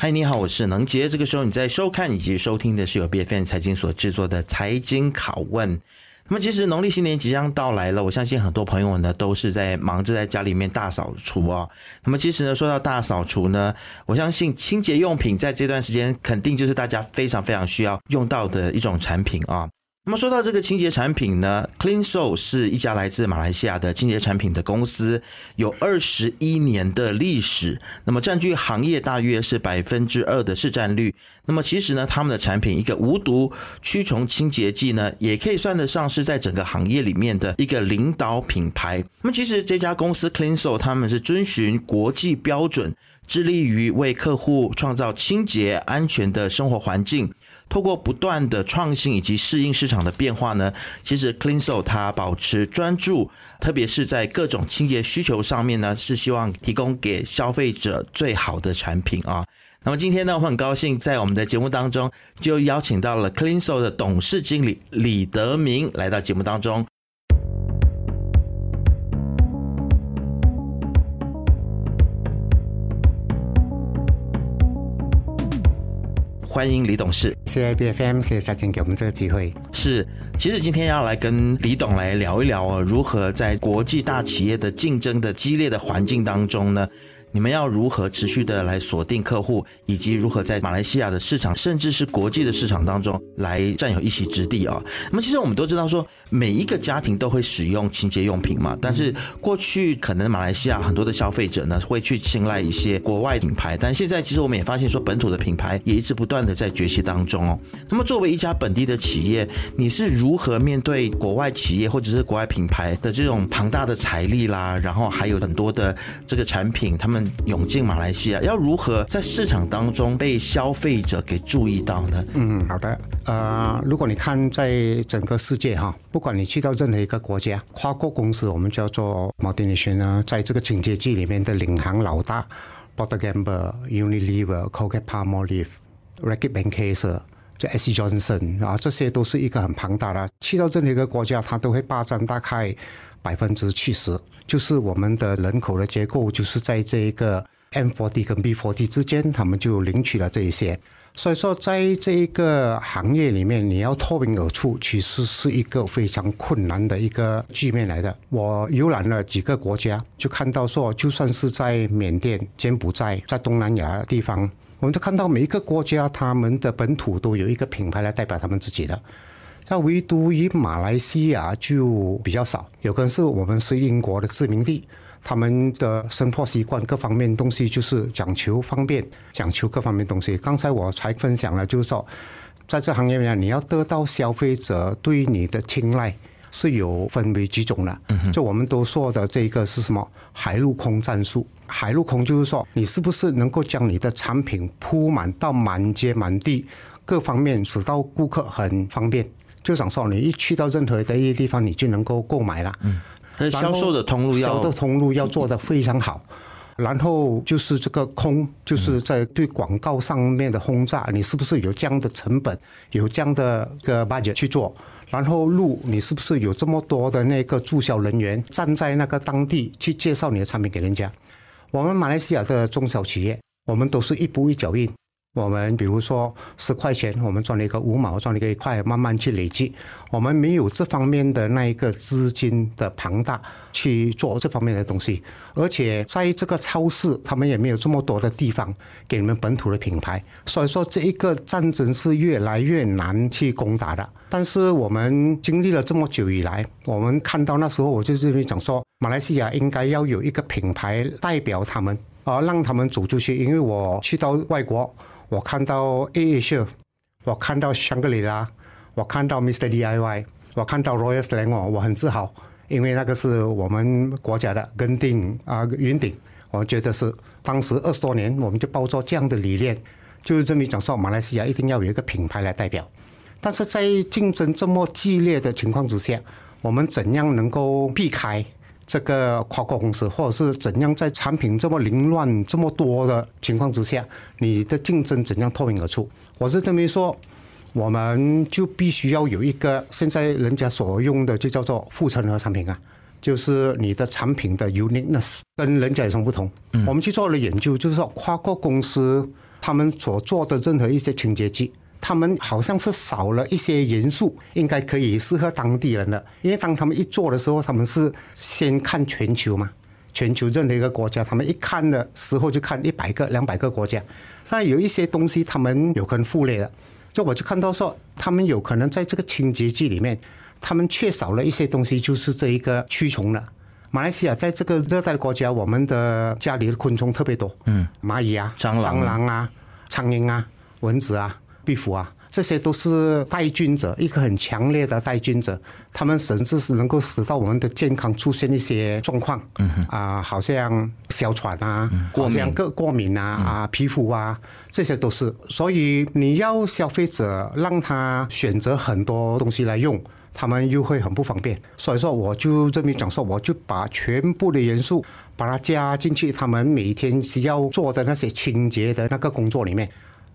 嗨，你好，我是能杰。这个时候你在收看以及收听的是由 BFN 财经所制作的财经拷问。那么，其实农历新年即将到来了，我相信很多朋友呢都是在忙着在家里面大扫除啊。那么，其实呢，说到大扫除呢，我相信清洁用品在这段时间肯定就是大家非常非常需要用到的一种产品啊。那么说到这个清洁产品呢，CleanSoul 是一家来自马来西亚的清洁产品的公司，有二十一年的历史，那么占据行业大约是百分之二的市占率。那么其实呢，他们的产品一个无毒驱虫清洁剂呢，也可以算得上是在整个行业里面的一个领导品牌。那么其实这家公司 CleanSoul 他们是遵循国际标准，致力于为客户创造清洁安全的生活环境。透过不断的创新以及适应市场的变化呢，其实 CleanSoul 它保持专注，特别是在各种清洁需求上面呢，是希望提供给消费者最好的产品啊。那么今天呢，我很高兴在我们的节目当中就邀请到了 CleanSoul 的董事经理李德明来到节目当中。欢迎李董事，谢谢 BFM，谢谢嘉靖给我们这个机会。是，其实今天要来跟李董来聊一聊哦，如何在国际大企业的竞争的激烈的环境当中呢？你们要如何持续的来锁定客户，以及如何在马来西亚的市场，甚至是国际的市场当中来占有一席之地啊？那么，其实我们都知道说，每一个家庭都会使用清洁用品嘛。但是过去可能马来西亚很多的消费者呢，会去青睐一些国外品牌，但现在其实我们也发现说，本土的品牌也一直不断的在崛起当中哦。那么，作为一家本地的企业，你是如何面对国外企业或者是国外品牌的这种庞大的财力啦，然后还有很多的这个产品，他们涌进马来西亚，要如何在市场当中被消费者给注意到呢？嗯，好的。呃，如果你看在整个世界哈，不管你去到任何一个国家，跨国公司我们叫做 multinational 呢，在这个清洁剂里面的领航老大，Procter Gamble、Unilever、Colgate-Palmolive、Racket Benckiser，就 S. Johnson 啊，这些都是一个很庞大的。去到任何一个国家，它都会霸占大概。百分之七十，就是我们的人口的结构，就是在这一个 M40 跟 B40 之间，他们就领取了这一些。所以说，在这一个行业里面，你要脱颖而出，其实是一个非常困难的一个局面来的。我游览了几个国家，就看到说，就算是在缅甸、柬埔寨，在东南亚地方，我们就看到每一个国家，他们的本土都有一个品牌来代表他们自己的。那唯独于马来西亚就比较少，有可能是我们是英国的殖民地，他们的生活习惯各方面东西就是讲求方便，讲求各方面东西。刚才我才分享了，就是说，在这行业里面，你要得到消费者对你的青睐，是有分为几种的。就我们都说的这个是什么？海陆空战术。海陆空就是说，你是不是能够将你的产品铺满到满街满地，各方面使到顾客很方便。就想说，你一去到任何的一个地方，你就能够购买了。嗯，销售的通路要销售通路要做得非常好。然后就是这个空，就是在对广告上面的轰炸，你是不是有这样的成本，有这样的个 budget 去做？然后路，你是不是有这么多的那个驻销人员站在那个当地去介绍你的产品给人家？我们马来西亚的中小企业，我们都是一步一脚印。我们比如说十块钱，我们赚了一个五毛，赚了一个一块，慢慢去累积。我们没有这方面的那一个资金的庞大去做这方面的东西，而且在这个超市，他们也没有这么多的地方给你们本土的品牌。所以说，这一个战争是越来越难去攻打的。但是我们经历了这么久以来，我们看到那时候，我就认为讲说，马来西亚应该要有一个品牌代表他们，而让他们走出去。因为我去到外国。我看到 A H，我看到香格里拉，我看到 Mr. DIY，我看到 Royal s l a n g 我很自豪，因为那个是我们国家的根定啊云顶，我觉得是当时二十多年，我们就抱着这样的理念，就是这么讲说，马来西亚一定要有一个品牌来代表。但是在竞争这么激烈的情况之下，我们怎样能够避开？这个跨国公司，或者是怎样在产品这么凌乱、这么多的情况之下，你的竞争怎样脱颖而出？我是这么说，我们就必须要有一个现在人家所用的，就叫做护城河产品啊，就是你的产品的 uniqueness 跟人家有什么不同？我们去做了研究，就是说跨国公司他们所做的任何一些清洁剂，他们好像是少了一些元素，应该可以适合当地人的。因为当他们一做的时候，他们是先看全球嘛，全球任何一个国家，他们一看的时候就看一百个、两百个国家。但有一些东西他们有可能忽略了，就我就看到说，他们有可能在这个清洁剂里面，他们缺少了一些东西，就是这一个驱虫了。马来西亚在这个热带的国家，我们的家里的昆虫特别多，嗯，蚂蚁啊、蟑螂、蟑螂啊、苍蝇啊、蚊子啊、壁虎啊。这些都是带菌者，一个很强烈的带菌者，他们甚至是能够使到我们的健康出现一些状况，嗯哼，啊，好像哮喘啊，过敏、个过敏啊，啊，皮肤啊，这些都是。所以你要消费者让他选择很多东西来用，他们又会很不方便。所以说，我就这边讲说，我就把全部的元素把它加进去，他们每天需要做的那些清洁的那个工作里面。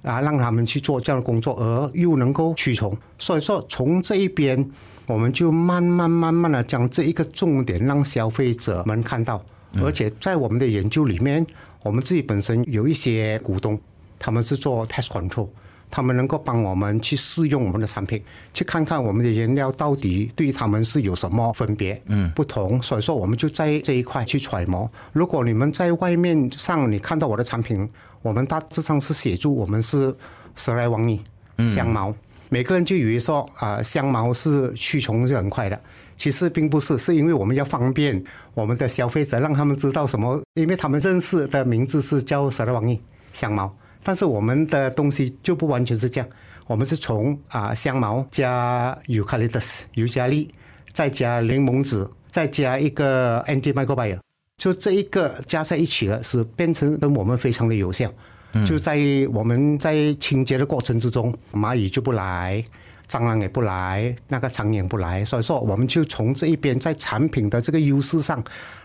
啊，让他们去做这样的工作，而又能够驱虫。所以说，从这一边，我们就慢慢慢慢的将这一个重点让消费者们看到。而且在我们的研究里面，我们自己本身有一些股东，他们是做 pest control，他们能够帮我们去试用我们的产品，去看看我们的原料到底对他们是有什么分别，嗯，不同。所以说，我们就在这一块去揣摩。如果你们在外面上你看到我的产品，我们大致上是写住我们是蛇莱王意香茅，嗯、每个人就以为说啊、呃、香茅是驱虫是很快的，其实并不是，是因为我们要方便我们的消费者，让他们知道什么，因为他们认识的名字是叫蛇莱王意香茅，但是我们的东西就不完全是这样，我们是从啊、呃、香茅加 Eucalyptus 尤加利，再加柠檬籽，再加一个 Antimicrobial。就这一个加在一起了，是变成跟我们非常的有效。就在我们在清洁的过程之中，蚂蚁就不来，蟑螂也不来，那个苍蝇不来。所以说，我们就从这一边在产品的这个优势上，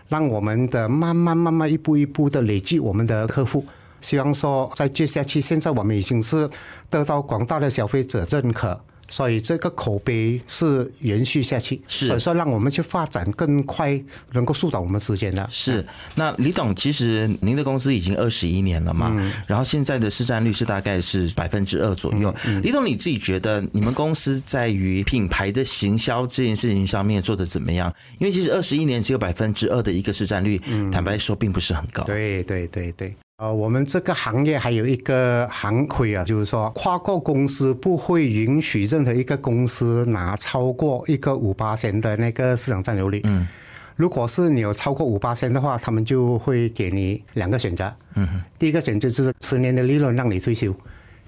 让我们的慢慢慢慢一步一步的累积我们的客户。希望说，在接下去，现在我们已经是得到广大的消费者认可。所以这个口碑是延续下去，是所以说让我们去发展更快，能够缩短我们时间的。是，那李总，其实您的公司已经二十一年了嘛，嗯、然后现在的市占率是大概是百分之二左右。嗯嗯、李总，你自己觉得你们公司在于品牌的行销这件事情上面做的怎么样？因为其实二十一年只有百分之二的一个市占率，嗯、坦白说并不是很高。对对对对。呃，我们这个行业还有一个行规啊，就是说跨国公司不会允许任何一个公司拿超过一个五八仙的那个市场占有率。嗯，如果是你有超过五八仙的话，他们就会给你两个选择。嗯，第一个选择就是十年的利润让你退休，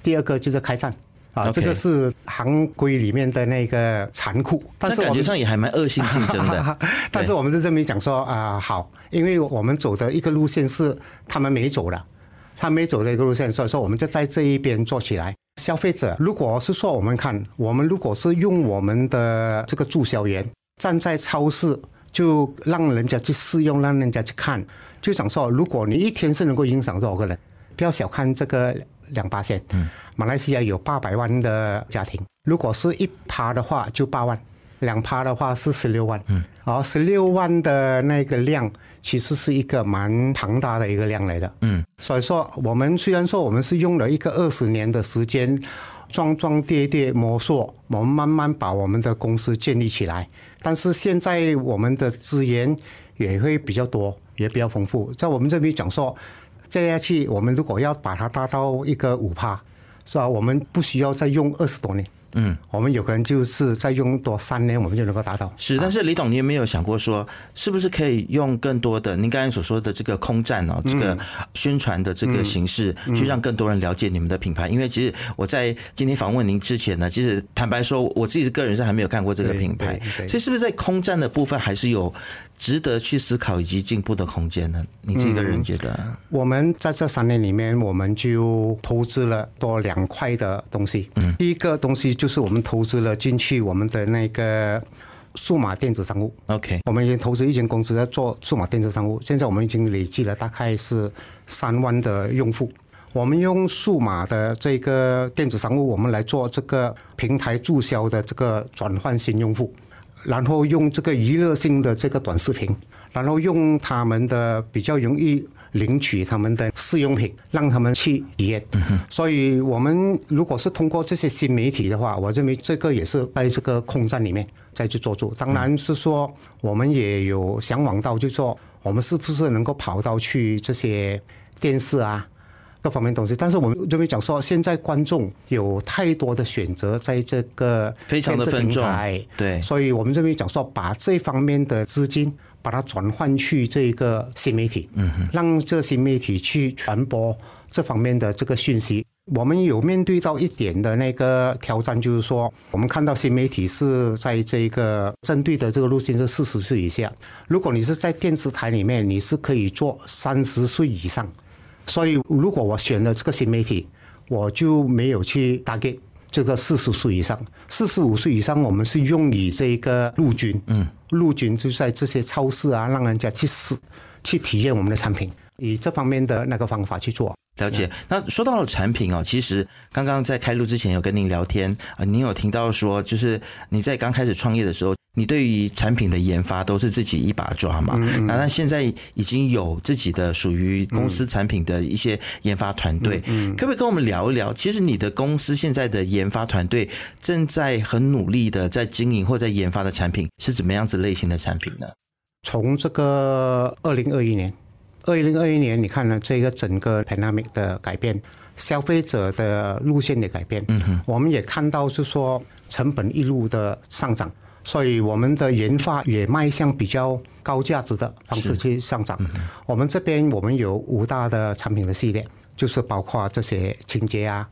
第二个就是开战。啊，Okay. 这个是行规里面的那个残酷，但是感觉上也还蛮恶性竞争的。但是我们是这么讲说啊，好，因为我们走的一个路线是他们没走的，他没走的一个路线，所以说我们就在这一边做起来。消费者如果是说我们看，我们如果是用我们的这个促销员站在超市，就让人家去试用，让人家去看，就想说，如果你一天是能够影响多少个人，不要小看这个。两八线，马来西亚有八百万的家庭，如果是一趴的话就八万，两趴的话是十六万，嗯，而十六万的那个量其实是一个蛮庞大的一个量来的，嗯，所以说我们虽然说我们是用了一个二十年的时间，撞撞跌跌摸索，我们慢慢把我们的公司建立起来，但是现在我们的资源也会比较多，也比较丰富，在我们这边讲说。接下去，我们如果要把它达到一个五帕，是吧？我们不需要再用二十多年。嗯，我们有可能就是再用多三年，我们就能够达到。是，但是李董，你有没有想过说，是不是可以用更多的您刚才所说的这个空战哦，这个宣传的这个形式，去让更多人了解你们的品牌？因为其实我在今天访问您之前呢，其实坦白说，我自己个人是还没有看过这个品牌，所以是不是在空战的部分还是有值得去思考以及进步的空间呢？你自己个人觉得？我们在这三年里面，我们就投资了多两块的东西。嗯，第一个东西。就是我们投资了进去我们的那个数码电子商务，OK，我们已经投资一间公司在做数码电子商务，现在我们已经累计了大概是三万的用户。我们用数码的这个电子商务，我们来做这个平台注销的这个转换新用户，然后用这个娱乐性的这个短视频，然后用他们的比较容易领取他们的试用品，让他们去体验。所以，我们如果是通过这些新媒体的话，我认为这个也是在这个空战里面再去做主。当然是说，我们也有向往到，就是说，我们是不是能够跑到去这些电视啊？各方面东西，但是我们认为讲说，现在观众有太多的选择，在这个非常的分众，对，所以我们认为讲说，把这方面的资金把它转换去这个新媒体，嗯哼，让这新媒体去传播这方面的这个讯息。我们有面对到一点的那个挑战，就是说，我们看到新媒体是在这个针对的这个路线是四十岁以下，如果你是在电视台里面，你是可以做三十岁以上。所以，如果我选了这个新媒体，我就没有去 target 这个四十岁以上、四十五岁以上。我们是用于这个陆军，嗯，陆军就在这些超市啊，让人家去试、去体验我们的产品，以这方面的那个方法去做。了解。那说到了产品哦，其实刚刚在开录之前有跟您聊天啊，您有听到说，就是你在刚开始创业的时候。你对于产品的研发都是自己一把抓嘛？嗯嗯，那那现在已经有自己的属于公司产品的一些研发团队，嗯嗯，可不可以跟我们聊一聊？其实你的公司现在的研发团队正在很努力的在经营或在研发的产品是怎么样子类型的产品呢？从这个二零二一年，二零二一年，你看了这个整个 pandemic 的改变，消费者的路线的改变，嗯哼，我们也看到是说成本一路的上涨。所以我们的研发也迈向比较高价值的方式去上涨。我们这边我们有五大的产品的系列，就是包括这些清洁啊、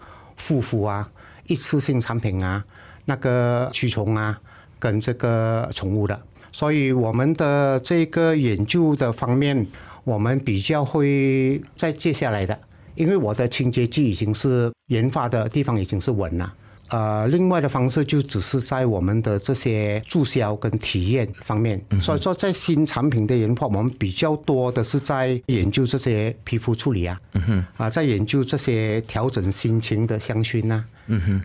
护肤啊、一次性产品啊、那个驱虫啊，跟这个宠物的。所以我们的这个研究的方面，我们比较会在接下来的，因为我的清洁剂已经是研发的地方已经是稳了。呃，另外的方式就只是在我们的这些注销跟体验方面，所以说在新产品的研发，我们比较多的是在研究这些皮肤处理啊，啊，在研究这些调整心情的香薰呐，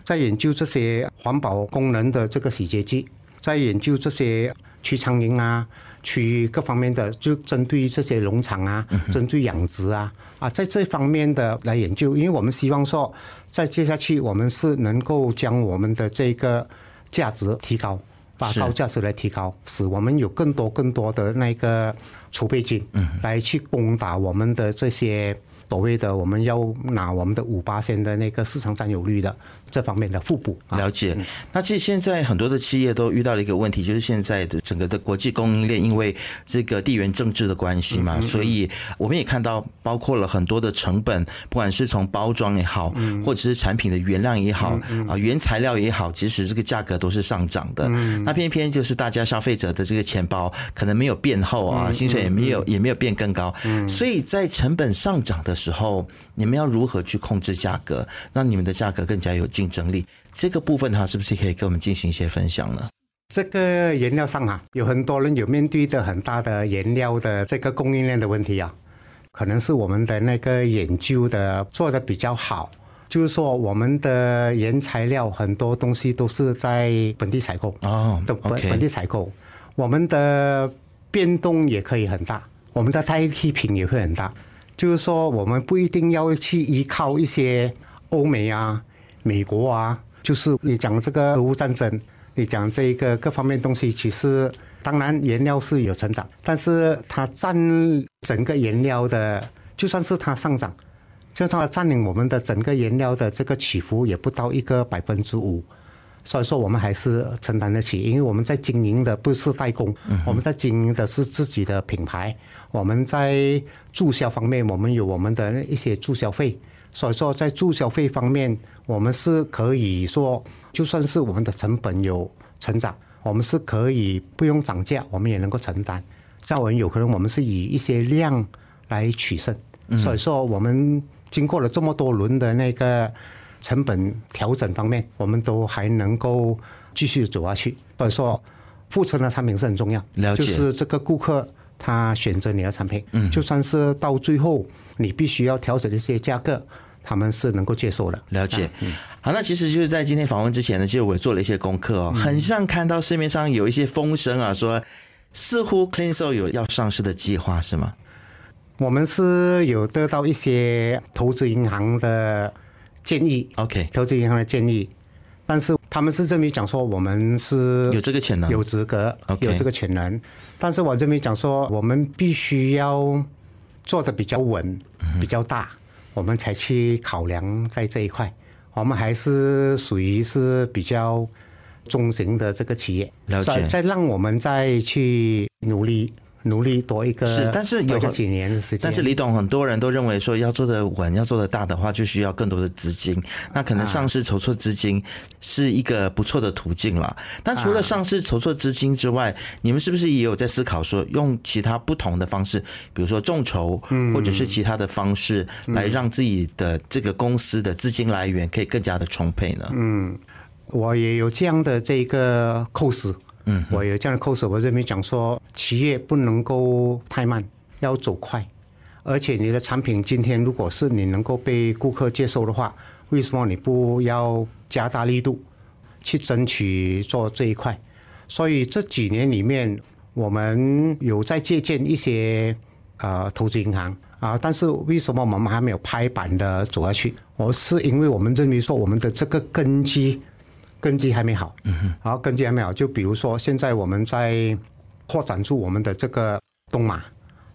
在研究这些环保功能的这个洗洁剂，在研究这些驱苍蝇啊。去各方面的，就针对这些农场啊，针对养殖啊，啊，在这方面的来研究，因为我们希望说，在接下去我们是能够将我们的这个价值提高，把高价值来提高，使我们有更多更多的那个储备金，来去攻打我们的这些。所谓的我们要拿我们的五八线的那个市场占有率的这方面的互补。了解。那其实现在很多的企业都遇到了一个问题，就是现在的整个的国际供应链，因为这个地缘政治的关系嘛，所以我们也看到，包括了很多的成本，不管是从包装也好，或者是产品的原料也好，啊，原材料也好，其实这个价格都是上涨的。那偏偏就是大家消费者的这个钱包可能没有变厚啊，薪水也没有也没有变更高，所以在成本上涨的时候，你们要如何去控制价格，让你们的价格更加有竞争力？这个部分的话，是不是可以跟我们进行一些分享呢？这个原料上啊，有很多人有面对的很大的原料的这个供应链的问题啊，可能是我们的那个研究的做的比较好，就是说我们的原材料很多东西都是在本地采购哦，本本地采购，我们的变动也可以很大，我们的代替品也会很大。就是说，我们不一定要去依靠一些欧美啊、美国啊。就是你讲这个俄乌战争，你讲这一个各方面东西，其实当然原料是有成长，但是它占整个原料的，就算是它上涨，就算它占领我们的整个原料的这个起伏，也不到一个百分之五。所以说，我们还是承担得起，因为我们在经营的不是代工，我们在经营的是自己的品牌。我们在注销方面，我们有我们的一些注销费。所以说，在注销费方面，我们是可以说，就算是我们的成本有成长，我们是可以不用涨价，我们也能够承担。像我们有可能，我们是以一些量来取胜。所以说，我们经过了这么多轮的那个。成本调整方面，我们都还能够继续走下去。或者说，库存的产品是很重要。就是这个顾客他选择你的产品，嗯，就算是到最后你必须要调整一些价格，他们是能够接受的。了解。嗯。好，那其实就是在今天访问之前呢，其实我也做了一些功课哦，很像看到市面上有一些风声啊，说似乎 CleanSoul 有要上市的计划，是吗？我们是有得到一些投资银行的建议，OK，投资银行的建议，但是他们是这么讲说，我们是有这个潜能，有资格，OK，有这个潜能，但是我这边讲说，我们必须要做的比较稳，比较大，我们才去考量在这一块。我们还是属于是比较中型的这个企业，了解，再让我们再去努力。努力多一个是，但是有几年的时间。但是李董，很多人都认为说，要做的稳，要做的大的话，就需要更多的资金。那可能上市筹措资金是一个不错的途径了。但除了上市筹措资金之外，你们是不是也有在思考说，用其他不同的方式，比如说众筹，或者是其他的方式，来让自己的这个公司的资金来源可以更加的充沛呢？嗯，我也有这样的这个构思。嗯，我有这样的构思，我认为讲说，企业不能够太慢，要走快，而且你的产品今天如果是你能够被顾客接受的话，为什么你不要加大力度去争取做这一块？所以这几年里面，我们有在借鉴一些呃投资银行啊，但是为什么我们还没有拍板的走下去？我是因为我们认为说我们的这个根基。根基还没好，嗯哼，好，根基还没好。就比如说，现在我们在扩展出我们的这个东马、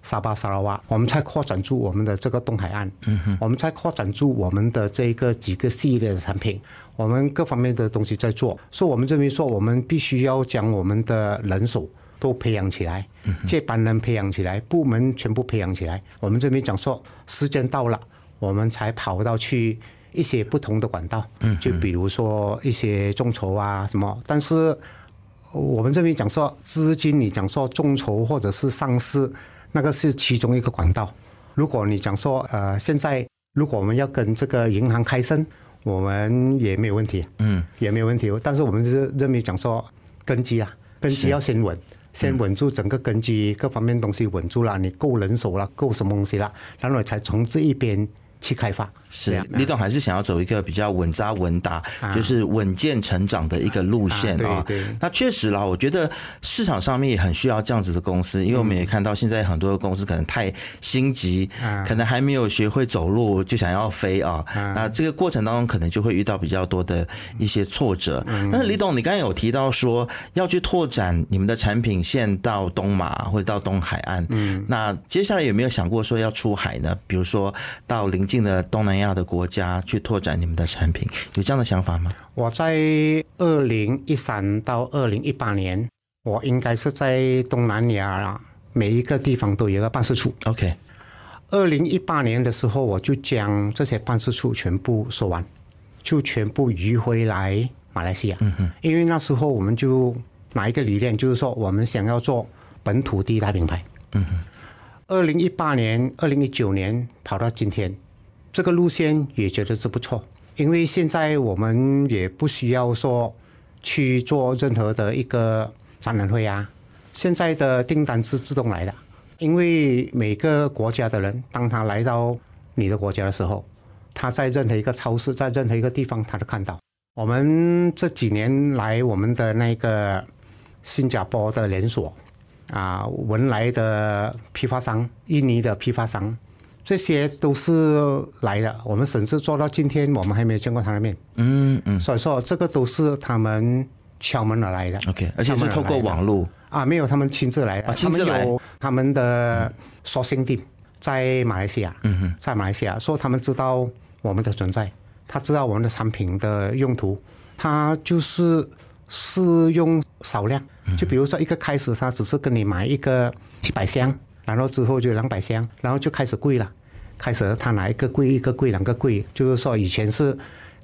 沙巴、沙拉哇，我们在扩展出我们的这个东海岸，嗯哼，我们在扩展出我们的这个几个系列的产品，我们各方面的东西在做。所以，我们认为说，我们必须要将我们的人手都培养起来，接班人培养起来，部门全部培养起来。我们这边讲说，时间到了，我们才跑到去。一些不同的管道，就比如说一些众筹啊什么，但是我们这边讲说资金，你讲说众筹或者是上市，那个是其中一个管道。如果你讲说呃，现在如果我们要跟这个银行开声，我们也没有问题，嗯，也没有问题。但是我们是认为讲说根基啊，根基要先稳，先稳住整个根基，各方面东西稳住了，你够人手了，够什么东西了，然后才从这一边去开发。是，李董还是想要走一个比较稳扎稳打，就是稳健成长的一个路线啊。对对。那确实啦，我觉得市场上面也很需要这样子的公司，因为我们也看到现在很多的公司可能太心急，可能还没有学会走路就想要飞啊。那这个过程当中可能就会遇到比较多的一些挫折。但是李董，你刚才有提到说要去拓展你们的产品线到东马或者到东海岸，嗯，那接下来有没有想过说要出海呢？比如说到邻近的东南亚的国家去拓展你们的产品，有这样的想法吗？我在二零一三到二零一八年，我应该是在东南亚每一个地方都有一个办事处。OK，二零一八年的时候，我就将这些办事处全部收完，就全部移回来马来西亚。嗯哼，因为那时候我们就拿一个理念，就是说我们想要做本土第一大品牌。嗯哼，二零一八年、二零一九年跑到今天。这个路线也觉得是不错，因为现在我们也不需要说去做任何的一个展览会啊，现在的订单是自动来的，因为每个国家的人，当他来到你的国家的时候，他在任何一个超市，在任何一个地方，他都看到。我们这几年来，我们的那个新加坡的连锁啊，文莱的批发商，印尼的批发商。这些都是来的，我们甚至做到今天，我们还没有见过他的面。嗯嗯，所以说这个都是他们敲门而来的。OK，而且是透过网络啊，没有他们亲自来的，亲自来。他们有他们的 sourcing team 在马来西亚，嗯哼，在马来西亚，说他们知道我们的存在，他知道我们的产品的用途，他就是试用少量，就比如说一个开始，他只是跟你买一个一百箱。然后之后就两百箱，然后就开始贵了，开始他拿一个柜一个柜两个柜，就是说以前是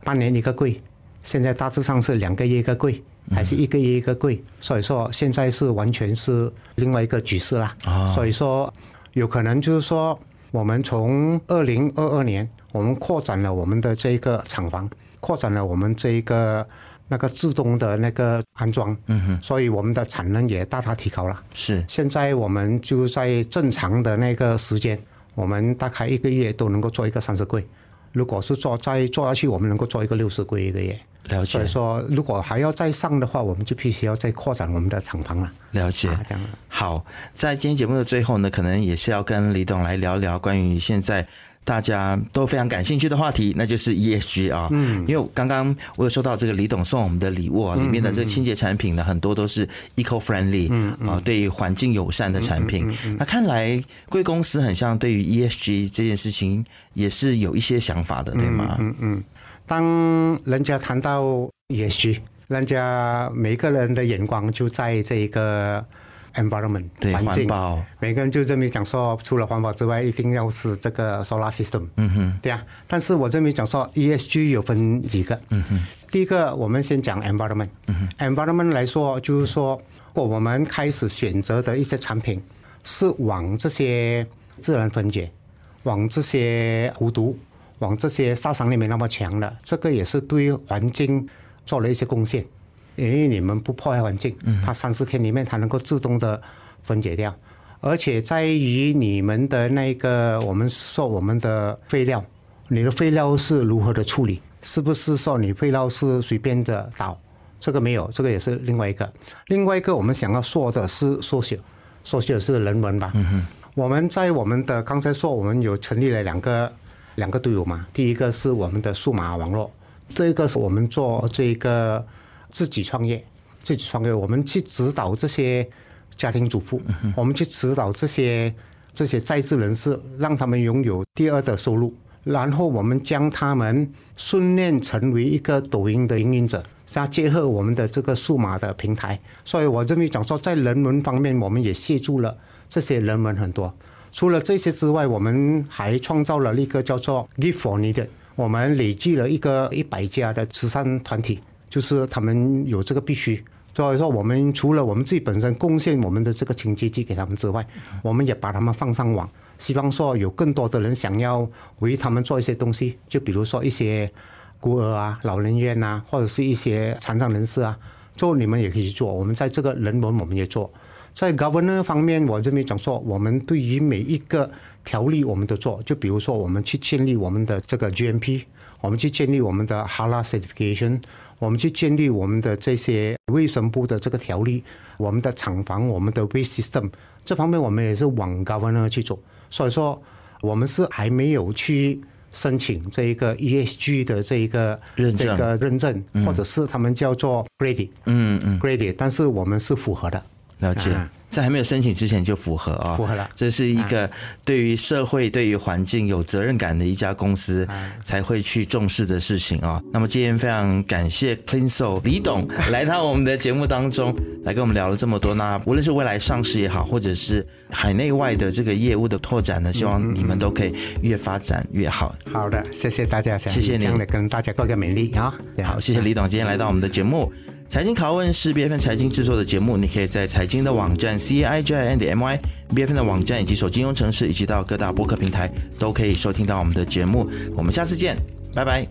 半年一个柜，现在大致上是两个月一个柜，还是一个月一个柜，所以说现在是完全是另外一个局势啦。所以说有可能就是说我们从二零二二年我们扩展了我们的这个厂房，扩展了我们这一个。那个自动的那个安装，嗯哼，所以我们的产能也大大提高了。是，现在我们就在正常的那个时间，我们大概一个月都能够做一个三十柜。如果是做再做下去，我们能够做一个六十柜一个月。了解。所以说，如果还要再上的话，我们就必须要再扩展我们的厂房了。了解。啊、这样。好，在今天节目的最后呢，可能也是要跟李董来聊聊关于现在。大家都非常感兴趣的话题，那就是 ESG 啊。嗯，因为刚刚我有收到这个李董送我们的礼物啊，里面的这个清洁产品呢，很多都是 eco-friendly，嗯啊，对环境友善的产品。那看来贵公司很像对于 ESG 这件事情也是有一些想法的，对吗？嗯嗯。当人家谈到 ESG，人家每个人的眼光就在这个。Environment 对环境，每个人就这么讲说，除了环保之外，一定要是这个 solar system。嗯哼，对呀、啊。但是我这边讲说，ESG 有分几个。嗯哼。第一个，我们先讲 environment。嗯哼。environment 来说，就是说，如果我们开始选择的一些产品是往这些自然分解、往这些无毒、往这些杀伤力没那么强的，这个也是对环境做了一些贡献。因为你们不破坏环境，它三四天里面它能够自动的分解掉，而且在于你们的那个我们说我们的废料，你的废料是如何的处理？是不是说你废料是随便的倒？这个没有，这个也是另外一个。另外一个我们想要说的是缩写，缩写是人文吧？嗯，我们在我们的刚才说我们有成立了两个两个队伍嘛，第一个是我们的数码网络，这个是我们做这个。自己创业，自己创业，我们去指导这些家庭主妇，我们去指导这些这些在职人士，让他们拥有第二的收入，然后我们将他们训练成为一个抖音的营者，再结合我们的这个数码的平台。所以我认为讲说，在人文方面，我们也协助了这些人文很多。除了这些之外，我们还创造了一个叫做 “Give for Need”，我们累计了一个一百家的慈善团体。就是他们有这个必须，所以说我们除了我们自己本身贡献我们的这个清洁剂给他们之外，我们也把他们放上网，希望说有更多的人想要为他们做一些东西，就比如说一些孤儿啊、老人院啊，或者是一些残障人士啊，做你们也可以做。我们在这个人文我们也做，在 governance 方面，我这边讲说，我们对于每一个条例我们都做，就比如说我们去建立我们的这个 GMP，我们去建立我们的 HALA certification。我们去建立我们的这些卫生部的这个条例，我们的厂房，我们的 waste system 这方面，我们也是往 governance 去做。所以说，我们是还没有去申请这一个 ESG 的这一个认证，这个认证，或者是他们叫做 graded，嗯嗯，graded，但是我们是符合的。了解。嗯在还没有申请之前就符合啊，符合了。这是一个对于社会、对于环境有责任感的一家公司才会去重视的事情啊。那么今天非常感谢 CleanSoul 李董 来到我们的节目当中，来跟我们聊了这么多。那无论是未来上市也好，或者是海内外的这个业务的拓展呢，希望你们都可以越发展越好。好的，谢谢大家，谢谢您的跟大家过个美丽啊。好，谢谢李董今天来到我们的节目。财经拷问是 BFN 财经制作的节目，你可以在财经的网站 C I J I N D M Y，BFN 的网站以及手机应用程式，以及到各大播客平台都可以收听到我们的节目。我们下次见，拜拜。